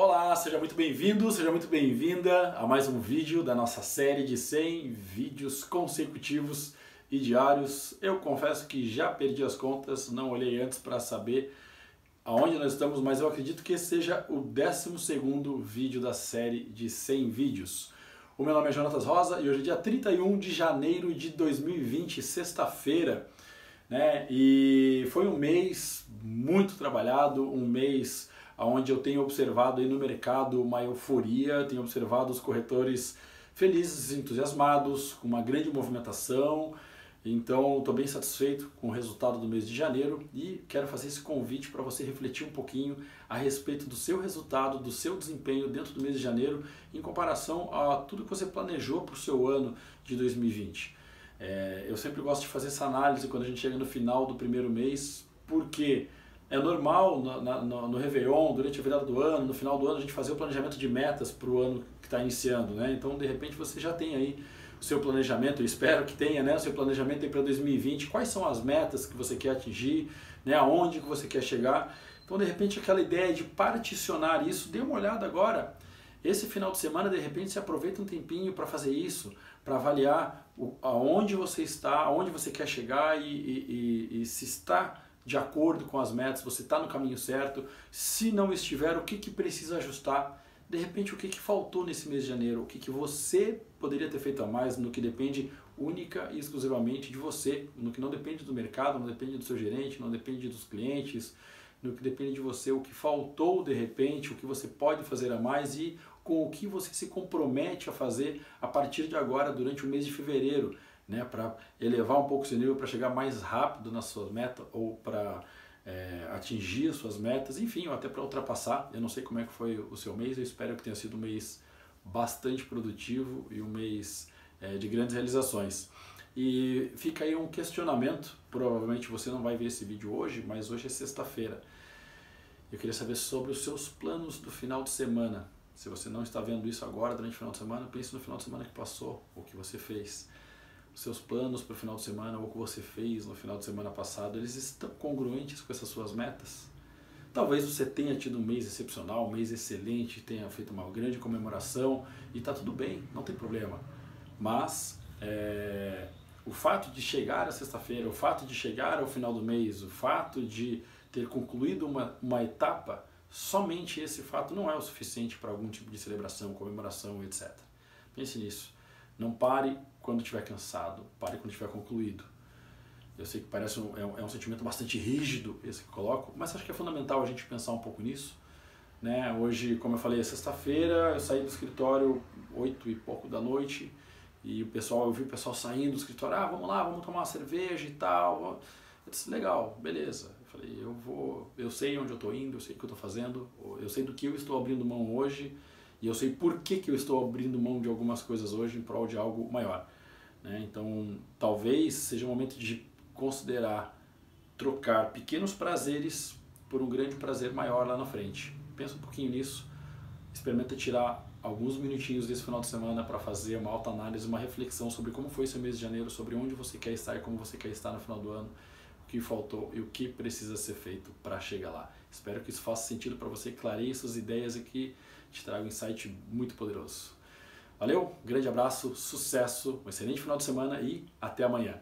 Olá, seja muito bem-vindo, seja muito bem-vinda a mais um vídeo da nossa série de 100 vídeos consecutivos e diários. Eu confesso que já perdi as contas, não olhei antes para saber aonde nós estamos, mas eu acredito que seja o 12º vídeo da série de 100 vídeos. O meu nome é Jonatas Rosa e hoje é dia 31 de janeiro de 2020, sexta-feira, né? E foi um mês muito trabalhado, um mês onde eu tenho observado aí no mercado uma euforia, tenho observado os corretores felizes, entusiasmados, com uma grande movimentação. Então, estou bem satisfeito com o resultado do mês de janeiro e quero fazer esse convite para você refletir um pouquinho a respeito do seu resultado, do seu desempenho dentro do mês de janeiro, em comparação a tudo que você planejou para o seu ano de 2020. É, eu sempre gosto de fazer essa análise quando a gente chega no final do primeiro mês, porque é normal no, no, no Réveillon, durante a virada do ano, no final do ano, a gente fazer o planejamento de metas para o ano que está iniciando. Né? Então, de repente, você já tem aí o seu planejamento, eu espero que tenha né, o seu planejamento para 2020, quais são as metas que você quer atingir, né, aonde que você quer chegar. Então, de repente, aquela ideia de particionar isso, dê uma olhada agora. Esse final de semana, de repente, você aproveita um tempinho para fazer isso, para avaliar o, aonde você está, aonde você quer chegar e, e, e, e se está de acordo com as metas, você está no caminho certo. Se não estiver, o que, que precisa ajustar? De repente, o que, que faltou nesse mês de janeiro? O que, que você poderia ter feito a mais no que depende única e exclusivamente de você, no que não depende do mercado, não depende do seu gerente, não depende dos clientes, no que depende de você, o que faltou de repente, o que você pode fazer a mais e com o que você se compromete a fazer a partir de agora, durante o mês de fevereiro né, para elevar um pouco esse nível, para chegar mais rápido na sua meta ou para é, atingir as suas metas, enfim, ou até para ultrapassar. Eu não sei como é que foi o seu mês, eu espero que tenha sido um mês bastante produtivo e um mês é, de grandes realizações. E fica aí um questionamento, provavelmente você não vai ver esse vídeo hoje, mas hoje é sexta-feira. Eu queria saber sobre os seus planos do final de semana. Se você não está vendo isso agora, durante o final de semana, pense no final de semana que passou, o que você fez seus planos para o final de semana ou o que você fez no final de semana passado, eles estão congruentes com essas suas metas? Talvez você tenha tido um mês excepcional, um mês excelente, tenha feito uma grande comemoração e está tudo bem, não tem problema. Mas é, o fato de chegar a sexta-feira, o fato de chegar ao final do mês, o fato de ter concluído uma, uma etapa, somente esse fato não é o suficiente para algum tipo de celebração, comemoração, etc. Pense nisso. Não pare quando estiver cansado, pare quando estiver concluído. Eu sei que parece um, é, um, é um sentimento bastante rígido esse que eu coloco, mas acho que é fundamental a gente pensar um pouco nisso. Né? Hoje, como eu falei, é sexta-feira, eu saí do escritório oito e pouco da noite e o pessoal, eu vi o pessoal saindo do escritório, ah, vamos lá, vamos tomar uma cerveja e tal. Eu disse, legal, beleza. Eu falei, eu vou, eu sei onde eu estou indo, eu sei o que eu estou fazendo, eu sei do que eu estou abrindo mão hoje e eu sei por que, que eu estou abrindo mão de algumas coisas hoje em prol de algo maior. Né? Então, talvez seja o momento de considerar trocar pequenos prazeres por um grande prazer maior lá na frente. Pensa um pouquinho nisso, experimenta tirar alguns minutinhos desse final de semana para fazer uma autoanálise, uma reflexão sobre como foi esse mês de janeiro, sobre onde você quer estar e como você quer estar no final do ano, que faltou e o que precisa ser feito para chegar lá. Espero que isso faça sentido para você, clareie suas ideias e que te traga um insight muito poderoso. Valeu, grande abraço, sucesso, um excelente final de semana e até amanhã.